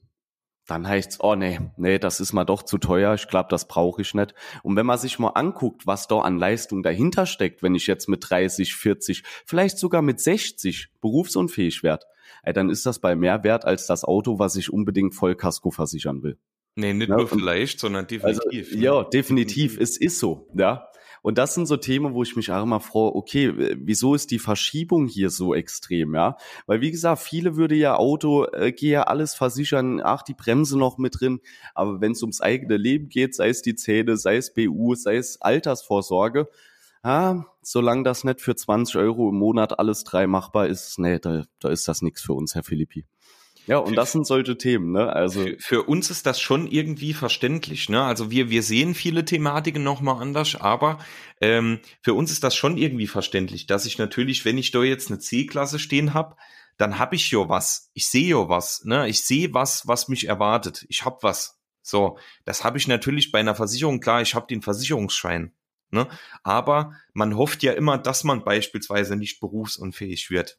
dann heißt's, oh nee, nee, das ist mal doch zu teuer, ich glaube, das brauche ich nicht. Und wenn man sich mal anguckt, was da an Leistung dahinter steckt, wenn ich jetzt mit 30, 40, vielleicht sogar mit 60 berufsunfähig werde, dann ist das bei mehr wert als das Auto, was ich unbedingt Vollkasko versichern will. Nee, nicht ja, nur vielleicht, sondern definitiv. Also, ja, definitiv, es ist so, ja. Und das sind so Themen, wo ich mich auch immer frage, okay, wieso ist die Verschiebung hier so extrem, ja? Weil wie gesagt, viele würde ja Auto, äh, gehe ja alles versichern, ach, die Bremse noch mit drin. Aber wenn es ums eigene Leben geht, sei es die Zähne, sei es BU, sei es Altersvorsorge, ah, solange das nicht für 20 Euro im Monat alles drei machbar ist, nee, da, da ist das nichts für uns, Herr Philippi. Ja, und das sind solche Themen, ne? Also für, für, uns ist das schon irgendwie verständlich, ne? Also wir wir sehen viele Thematiken noch mal anders, aber ähm, für uns ist das schon irgendwie verständlich, dass ich natürlich, wenn ich da jetzt eine C-Klasse stehen habe, dann habe ich ja was. Ich sehe ja was, ne? Ich sehe was, was mich erwartet. Ich habe was. So, das habe ich natürlich bei einer Versicherung klar. Ich habe den Versicherungsschein. Ne? Aber man hofft ja immer, dass man beispielsweise nicht berufsunfähig wird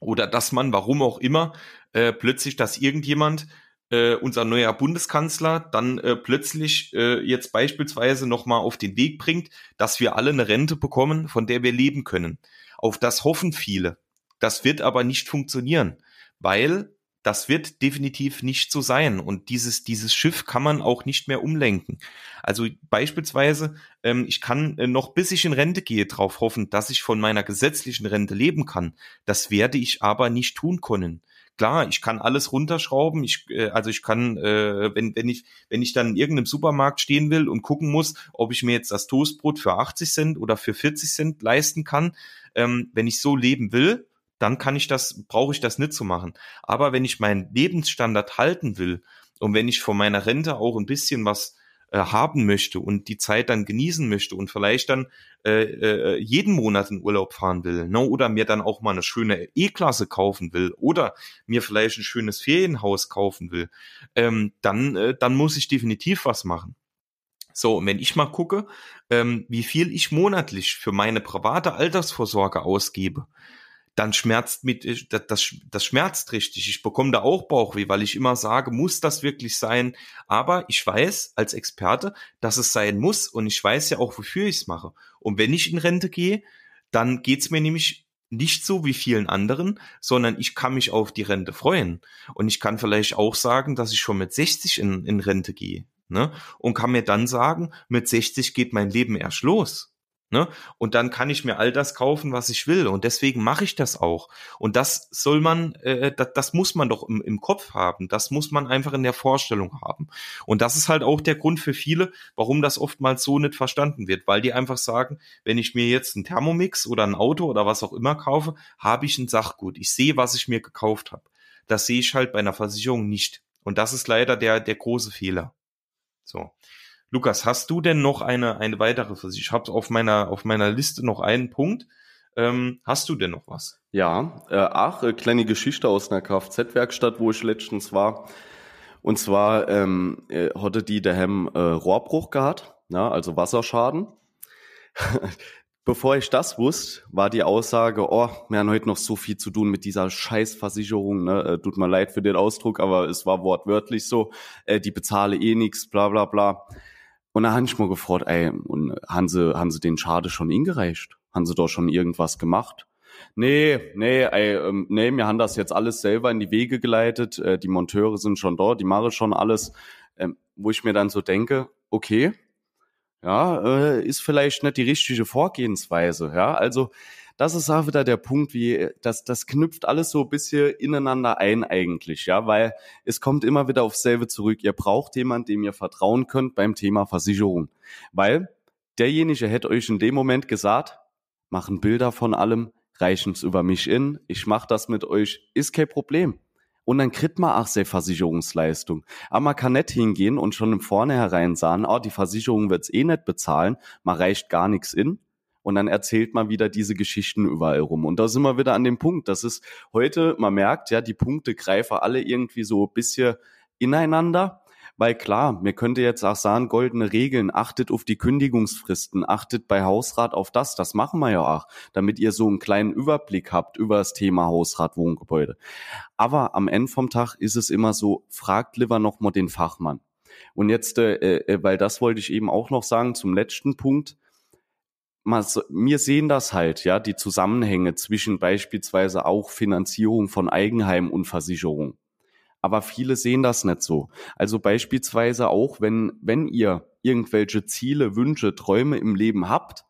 oder dass man, warum auch immer, äh, plötzlich, dass irgendjemand, äh, unser neuer Bundeskanzler, dann äh, plötzlich äh, jetzt beispielsweise nochmal auf den Weg bringt, dass wir alle eine Rente bekommen, von der wir leben können. Auf das hoffen viele. Das wird aber nicht funktionieren, weil das wird definitiv nicht so sein. Und dieses, dieses Schiff kann man auch nicht mehr umlenken. Also beispielsweise, ähm, ich kann äh, noch bis ich in Rente gehe darauf hoffen, dass ich von meiner gesetzlichen Rente leben kann. Das werde ich aber nicht tun können. Klar, ich kann alles runterschrauben. Ich, äh, also ich kann, äh, wenn, wenn ich, wenn ich dann in irgendeinem Supermarkt stehen will und gucken muss, ob ich mir jetzt das Toastbrot für 80 Cent oder für 40 Cent leisten kann, ähm, wenn ich so leben will, dann kann ich das, brauche ich das nicht zu machen. Aber wenn ich meinen Lebensstandard halten will und wenn ich von meiner Rente auch ein bisschen was äh, haben möchte und die Zeit dann genießen möchte und vielleicht dann äh, äh, jeden Monat in Urlaub fahren will, ne, oder mir dann auch mal eine schöne E-Klasse kaufen will oder mir vielleicht ein schönes Ferienhaus kaufen will, ähm, dann, äh, dann muss ich definitiv was machen. So, und wenn ich mal gucke, ähm, wie viel ich monatlich für meine private Altersvorsorge ausgebe, dann schmerzt mit, das, das, das schmerzt richtig. Ich bekomme da auch Bauchweh, weil ich immer sage, muss das wirklich sein? Aber ich weiß als Experte, dass es sein muss und ich weiß ja auch, wofür ich es mache. Und wenn ich in Rente gehe, dann geht's mir nämlich nicht so wie vielen anderen, sondern ich kann mich auf die Rente freuen. Und ich kann vielleicht auch sagen, dass ich schon mit 60 in, in Rente gehe. Ne? Und kann mir dann sagen, mit 60 geht mein Leben erst los. Ne? Und dann kann ich mir all das kaufen, was ich will. Und deswegen mache ich das auch. Und das soll man, äh, das, das muss man doch im, im Kopf haben. Das muss man einfach in der Vorstellung haben. Und das ist halt auch der Grund für viele, warum das oftmals so nicht verstanden wird, weil die einfach sagen, wenn ich mir jetzt einen Thermomix oder ein Auto oder was auch immer kaufe, habe ich ein Sachgut. Ich sehe, was ich mir gekauft habe. Das sehe ich halt bei einer Versicherung nicht. Und das ist leider der, der große Fehler. So. Lukas, hast du denn noch eine, eine weitere Versicherung? Ich habe auf meiner, auf meiner Liste noch einen Punkt. Ähm, hast du denn noch was? Ja, äh, ach, äh, kleine Geschichte aus einer Kfz-Werkstatt, wo ich letztens war. Und zwar ähm, äh, hatte die daheim äh, Rohrbruch gehabt, na, also Wasserschaden. Bevor ich das wusste, war die Aussage, oh, wir haben heute noch so viel zu tun mit dieser Scheißversicherung, ne? Äh, tut mir leid für den Ausdruck, aber es war wortwörtlich so, äh, die bezahle eh nix, bla bla bla. Und da habe ich mal gefragt, ey, und haben sie, haben sie den Schade schon eingereicht? Haben sie doch schon irgendwas gemacht? Nee, nee, ey, ähm, nee, wir haben das jetzt alles selber in die Wege geleitet. Äh, die Monteure sind schon dort, die machen schon alles. Ähm, wo ich mir dann so denke, okay, ja, äh, ist vielleicht nicht die richtige Vorgehensweise. Ja, also das ist auch wieder der Punkt, wie das, das knüpft alles so ein bisschen ineinander ein eigentlich, ja, weil es kommt immer wieder aufs selbe zurück. Ihr braucht jemanden, dem ihr vertrauen könnt beim Thema Versicherung, weil derjenige hätte euch in dem Moment gesagt, machen Bilder von allem, reichen es über mich in, ich mache das mit euch, ist kein Problem. Und dann kriegt man auch seine Versicherungsleistung. Aber man kann nicht hingehen und schon im Vornherein sagen, oh, die Versicherung wird's eh nicht bezahlen, man reicht gar nichts in. Und dann erzählt man wieder diese Geschichten überall rum. Und da sind wir wieder an dem Punkt. Das ist heute, man merkt, ja, die Punkte greifen alle irgendwie so ein bisschen ineinander. Weil klar, mir könnte jetzt auch sagen, goldene Regeln, achtet auf die Kündigungsfristen, achtet bei Hausrat auf das, das machen wir ja auch, damit ihr so einen kleinen Überblick habt über das Thema Hausrat, Wohngebäude. Aber am Ende vom Tag ist es immer so, fragt lieber nochmal den Fachmann. Und jetzt, äh, äh, weil das wollte ich eben auch noch sagen zum letzten Punkt, wir sehen das halt, ja, die Zusammenhänge zwischen beispielsweise auch Finanzierung von Eigenheim und Versicherung aber viele sehen das nicht so. Also beispielsweise auch, wenn, wenn ihr irgendwelche Ziele, Wünsche, Träume im Leben habt,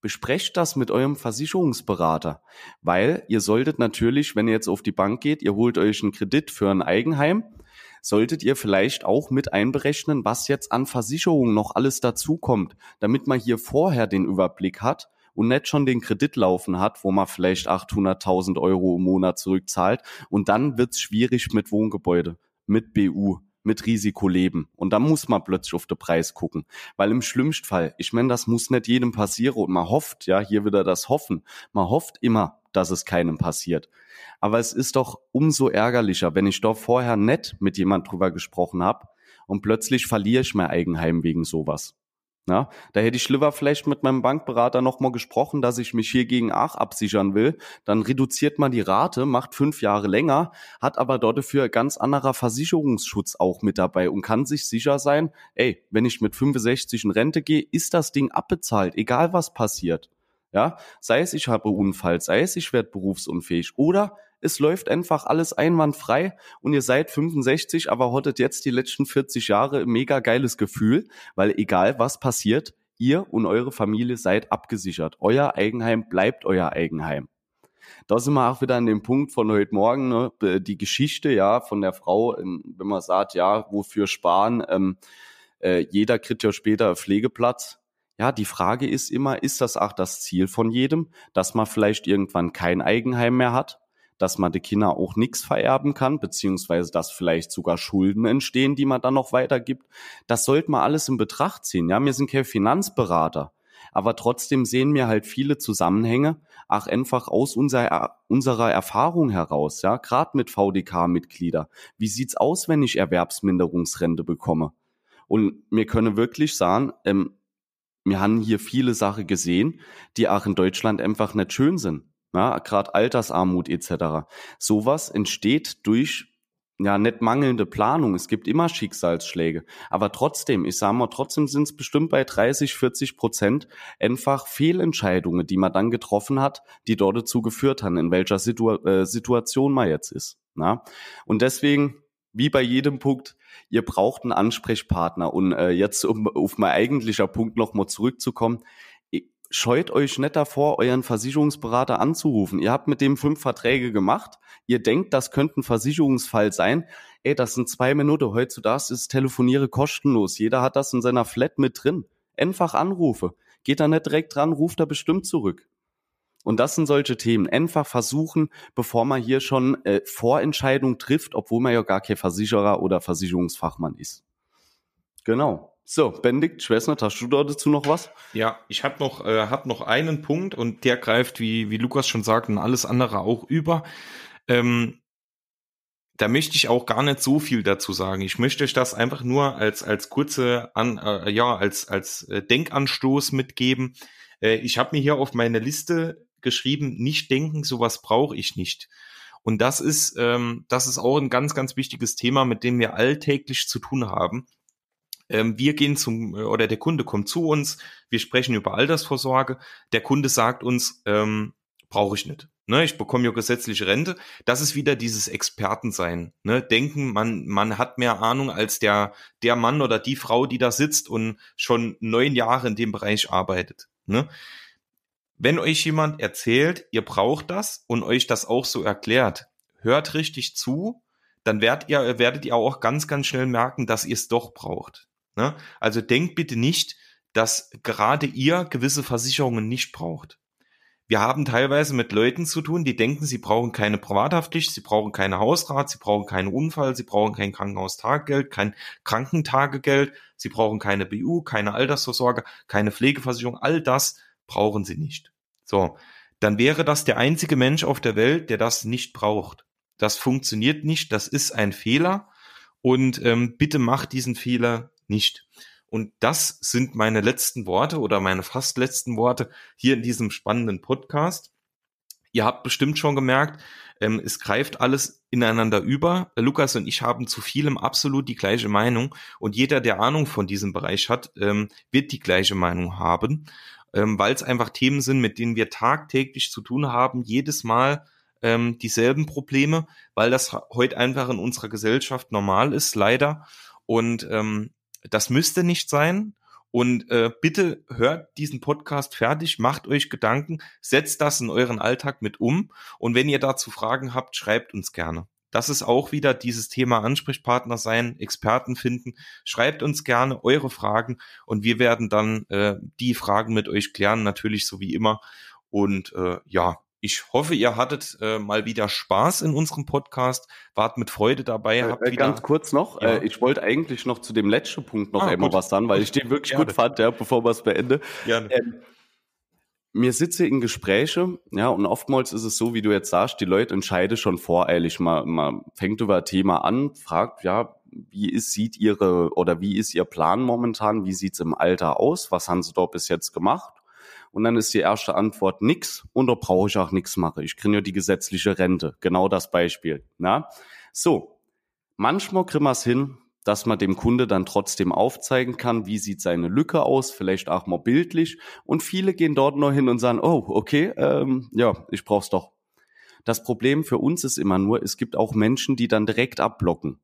besprecht das mit eurem Versicherungsberater, weil ihr solltet natürlich, wenn ihr jetzt auf die Bank geht, ihr holt euch einen Kredit für ein Eigenheim, solltet ihr vielleicht auch mit einberechnen, was jetzt an Versicherungen noch alles dazukommt, damit man hier vorher den Überblick hat und nicht schon den Kredit laufen hat, wo man vielleicht 800.000 Euro im Monat zurückzahlt. Und dann wird's schwierig mit Wohngebäude, mit BU, mit Risikoleben. Und dann muss man plötzlich auf den Preis gucken. Weil im schlimmsten Fall, ich meine, das muss nicht jedem passieren. Und man hofft, ja, hier wieder das Hoffen. Man hofft immer, dass es keinem passiert. Aber es ist doch umso ärgerlicher, wenn ich doch vorher nett mit jemand drüber gesprochen habe und plötzlich verliere ich mein Eigenheim wegen sowas. Ja, da hätte ich lieber vielleicht mit meinem Bankberater nochmal gesprochen, dass ich mich hier gegen Ach absichern will. Dann reduziert man die Rate, macht fünf Jahre länger, hat aber dort dafür ganz anderer Versicherungsschutz auch mit dabei und kann sich sicher sein, ey, wenn ich mit 65 in Rente gehe, ist das Ding abbezahlt, egal was passiert. Ja, sei es ich habe Unfall, sei es ich werde berufsunfähig oder es läuft einfach alles einwandfrei und ihr seid 65, aber hattet jetzt die letzten 40 Jahre mega geiles Gefühl, weil egal was passiert, ihr und eure Familie seid abgesichert. Euer Eigenheim bleibt euer Eigenheim. Da sind wir auch wieder an dem Punkt von heute Morgen, ne, die Geschichte ja von der Frau, ähm, wenn man sagt, ja, wofür sparen, ähm, äh, jeder kriegt ja später Pflegeplatz. Ja, die Frage ist immer, ist das auch das Ziel von jedem, dass man vielleicht irgendwann kein Eigenheim mehr hat? Dass man die Kinder auch nichts vererben kann, beziehungsweise dass vielleicht sogar Schulden entstehen, die man dann noch weitergibt. Das sollte man alles in Betracht ziehen. Ja, wir sind kein Finanzberater. Aber trotzdem sehen wir halt viele Zusammenhänge, ach einfach aus unserer, unserer Erfahrung heraus, ja, gerade mit VDK-Mitglieder. Wie sieht's aus, wenn ich Erwerbsminderungsrente bekomme? Und wir können wirklich sagen, ähm, wir haben hier viele Sachen gesehen, die auch in Deutschland einfach nicht schön sind ja, gerade Altersarmut etc. Sowas entsteht durch ja nicht mangelnde Planung. Es gibt immer Schicksalsschläge, aber trotzdem, ich sage mal, trotzdem sind es bestimmt bei 30, 40 Prozent einfach Fehlentscheidungen, die man dann getroffen hat, die dort dazu geführt haben, in welcher Situ äh, Situation man jetzt ist. Na? Und deswegen wie bei jedem Punkt, ihr braucht einen Ansprechpartner. Und äh, jetzt, um auf mein eigentlicher Punkt nochmal zurückzukommen, scheut euch nicht davor, euren Versicherungsberater anzurufen. Ihr habt mit dem fünf Verträge gemacht. Ihr denkt, das könnte ein Versicherungsfall sein. Ey, das sind zwei Minuten. Heutzutage ist Telefoniere kostenlos. Jeder hat das in seiner Flat mit drin. Einfach Anrufe. Geht da nicht direkt dran, ruft er bestimmt zurück. Und das sind solche Themen. Einfach versuchen, bevor man hier schon äh, Vorentscheidung trifft, obwohl man ja gar kein Versicherer oder Versicherungsfachmann ist. Genau. So, Benedikt, Schwester, hast du dazu noch was? Ja, ich habe noch, äh, hab noch einen Punkt und der greift, wie, wie Lukas schon sagt, und alles andere auch über. Ähm, da möchte ich auch gar nicht so viel dazu sagen. Ich möchte euch das einfach nur als, als kurze, an, äh, ja, als, als äh, Denkanstoß mitgeben. Äh, ich habe mir hier auf meine Liste geschrieben, nicht denken, sowas brauche ich nicht. Und das ist, ähm, das ist auch ein ganz, ganz wichtiges Thema, mit dem wir alltäglich zu tun haben. Ähm, wir gehen zum, äh, oder der Kunde kommt zu uns, wir sprechen über Altersvorsorge, der Kunde sagt uns, ähm, brauche ich nicht. ne, ich bekomme ja gesetzliche Rente. Das ist wieder dieses Expertensein, ne, denken, man, man hat mehr Ahnung als der, der Mann oder die Frau, die da sitzt und schon neun Jahre in dem Bereich arbeitet, ne. Wenn euch jemand erzählt, ihr braucht das und euch das auch so erklärt, hört richtig zu, dann werdet ihr, werdet ihr auch ganz, ganz schnell merken, dass ihr es doch braucht. Ne? Also denkt bitte nicht, dass gerade ihr gewisse Versicherungen nicht braucht. Wir haben teilweise mit Leuten zu tun, die denken, sie brauchen keine Privathaftpflicht, sie brauchen keine Hausrat, sie brauchen keinen Unfall, sie brauchen kein Krankenhaustagegeld, kein Krankentagegeld, sie brauchen keine BU, keine Altersvorsorge, keine Pflegeversicherung, all das brauchen sie nicht. So, dann wäre das der einzige Mensch auf der Welt, der das nicht braucht. Das funktioniert nicht, das ist ein Fehler und ähm, bitte macht diesen Fehler nicht. Und das sind meine letzten Worte oder meine fast letzten Worte hier in diesem spannenden Podcast. Ihr habt bestimmt schon gemerkt, ähm, es greift alles ineinander über. Lukas und ich haben zu vielem absolut die gleiche Meinung und jeder, der Ahnung von diesem Bereich hat, ähm, wird die gleiche Meinung haben, ähm, weil es einfach Themen sind, mit denen wir tagtäglich zu tun haben, jedes Mal ähm, dieselben Probleme, weil das heute einfach in unserer Gesellschaft normal ist, leider. Und ähm, das müsste nicht sein. Und äh, bitte hört diesen Podcast fertig, macht euch Gedanken, setzt das in euren Alltag mit um. Und wenn ihr dazu Fragen habt, schreibt uns gerne. Das ist auch wieder dieses Thema Ansprechpartner sein, Experten finden. Schreibt uns gerne eure Fragen und wir werden dann äh, die Fragen mit euch klären, natürlich so wie immer. Und äh, ja, ich hoffe, ihr hattet äh, mal wieder Spaß in unserem Podcast, wart mit Freude dabei. Äh, habt äh, ganz kurz noch, ja. äh, ich wollte eigentlich noch zu dem letzten Punkt noch ah, einmal was sagen, weil ich den wirklich Gerne. gut fand, ja, bevor wir es beenden. Ähm, mir sitze in Gespräche, ja, und oftmals ist es so, wie du jetzt sagst, die Leute entscheiden schon voreilig. Man, man fängt über ein Thema an, fragt, ja, wie ist, sieht ihre oder wie ist ihr Plan momentan, wie sieht's im Alter aus, was haben sie dort bis jetzt gemacht? Und dann ist die erste Antwort nix und da brauche ich auch nix machen. Ich kriege ja die gesetzliche Rente. Genau das Beispiel. Na? So, manchmal kriegen wir es hin, dass man dem Kunde dann trotzdem aufzeigen kann, wie sieht seine Lücke aus, vielleicht auch mal bildlich. Und viele gehen dort nur hin und sagen, oh, okay, ähm, ja, ich brauch's doch. Das Problem für uns ist immer nur, es gibt auch Menschen, die dann direkt abblocken.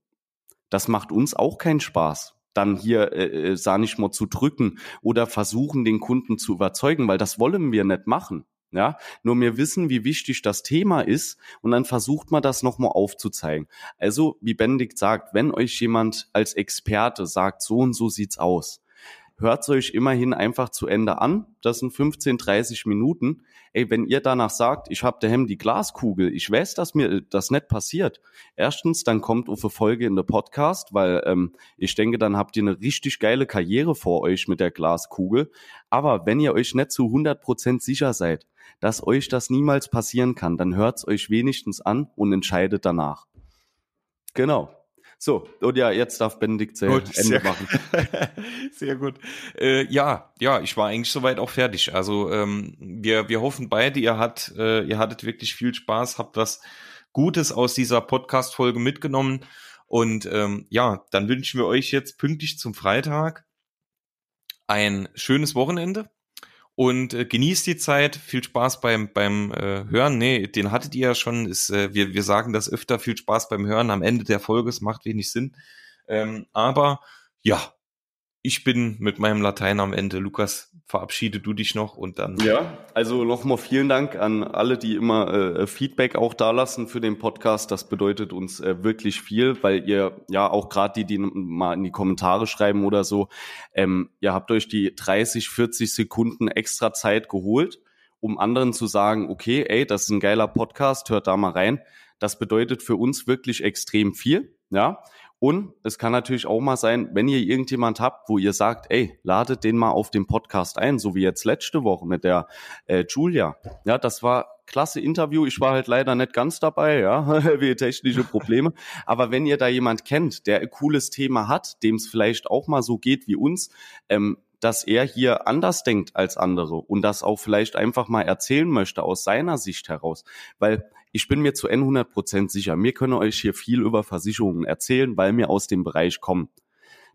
Das macht uns auch keinen Spaß dann hier, äh, äh, sah nicht mal zu drücken oder versuchen, den Kunden zu überzeugen, weil das wollen wir nicht machen. Ja, nur wir wissen, wie wichtig das Thema ist und dann versucht man das nochmal aufzuzeigen. Also, wie Benedikt sagt, wenn euch jemand als Experte sagt, so und so sieht's aus, hört euch immerhin einfach zu Ende an. Das sind 15, 30 Minuten. Ey, wenn ihr danach sagt, ich habe daheim die Glaskugel, ich weiß, dass mir das nicht passiert. Erstens, dann kommt auf eine Folge in der Podcast, weil ähm, ich denke, dann habt ihr eine richtig geile Karriere vor euch mit der Glaskugel. Aber wenn ihr euch nicht zu 100 Prozent sicher seid, dass euch das niemals passieren kann, dann hört's euch wenigstens an und entscheidet danach. Genau. So, und ja, jetzt darf Benedikt sehr gut, Ende sehr, machen. sehr gut. Äh, ja, ja, ich war eigentlich soweit auch fertig. Also ähm, wir, wir hoffen beide, ihr, hat, äh, ihr hattet wirklich viel Spaß, habt was Gutes aus dieser Podcast-Folge mitgenommen. Und ähm, ja, dann wünschen wir euch jetzt pünktlich zum Freitag ein schönes Wochenende und äh, genießt die Zeit. Viel Spaß beim beim äh, Hören. Nee, den hattet ihr ja schon. Ist, äh, wir wir sagen das öfter. Viel Spaß beim Hören am Ende der Folge. Es macht wenig Sinn. Ähm, aber ja, ich bin mit meinem Latein am Ende. Lukas, verabschiede du dich noch und dann. Ja, also nochmal vielen Dank an alle, die immer äh, Feedback auch dalassen für den Podcast. Das bedeutet uns äh, wirklich viel, weil ihr ja auch gerade die, die mal in die Kommentare schreiben oder so, ähm, ihr habt euch die 30, 40 Sekunden extra Zeit geholt, um anderen zu sagen, okay, ey, das ist ein geiler Podcast, hört da mal rein. Das bedeutet für uns wirklich extrem viel, ja. Und es kann natürlich auch mal sein, wenn ihr irgendjemand habt, wo ihr sagt, ey, ladet den mal auf den Podcast ein, so wie jetzt letzte Woche mit der äh, Julia. Ja, das war klasse Interview. Ich war halt leider nicht ganz dabei, ja, wie technische Probleme. Aber wenn ihr da jemand kennt, der ein cooles Thema hat, dem es vielleicht auch mal so geht wie uns, ähm, dass er hier anders denkt als andere und das auch vielleicht einfach mal erzählen möchte aus seiner Sicht heraus. Weil ich bin mir zu 100% sicher, wir können euch hier viel über Versicherungen erzählen, weil wir aus dem Bereich kommen.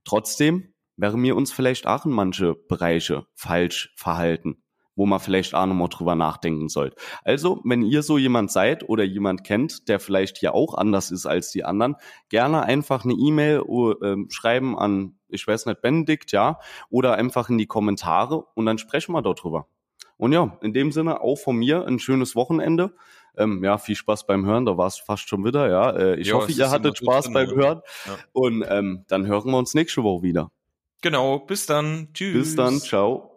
Trotzdem wären wir uns vielleicht auch in manche Bereiche falsch verhalten. wo man vielleicht auch nochmal drüber nachdenken sollte. Also, wenn ihr so jemand seid oder jemand kennt, der vielleicht hier auch anders ist als die anderen, gerne einfach eine E-Mail äh, schreiben an, ich weiß nicht, Benedikt, ja, oder einfach in die Kommentare und dann sprechen wir darüber. Und ja, in dem Sinne auch von mir ein schönes Wochenende. Ähm, ja, viel Spaß beim Hören, da war es fast schon wieder, ja. Äh, ich jo, hoffe, ihr hattet Spaß beim Hören. Ja. Und ähm, dann hören wir uns nächste Woche wieder. Genau, bis dann. Tschüss. Bis dann, ciao.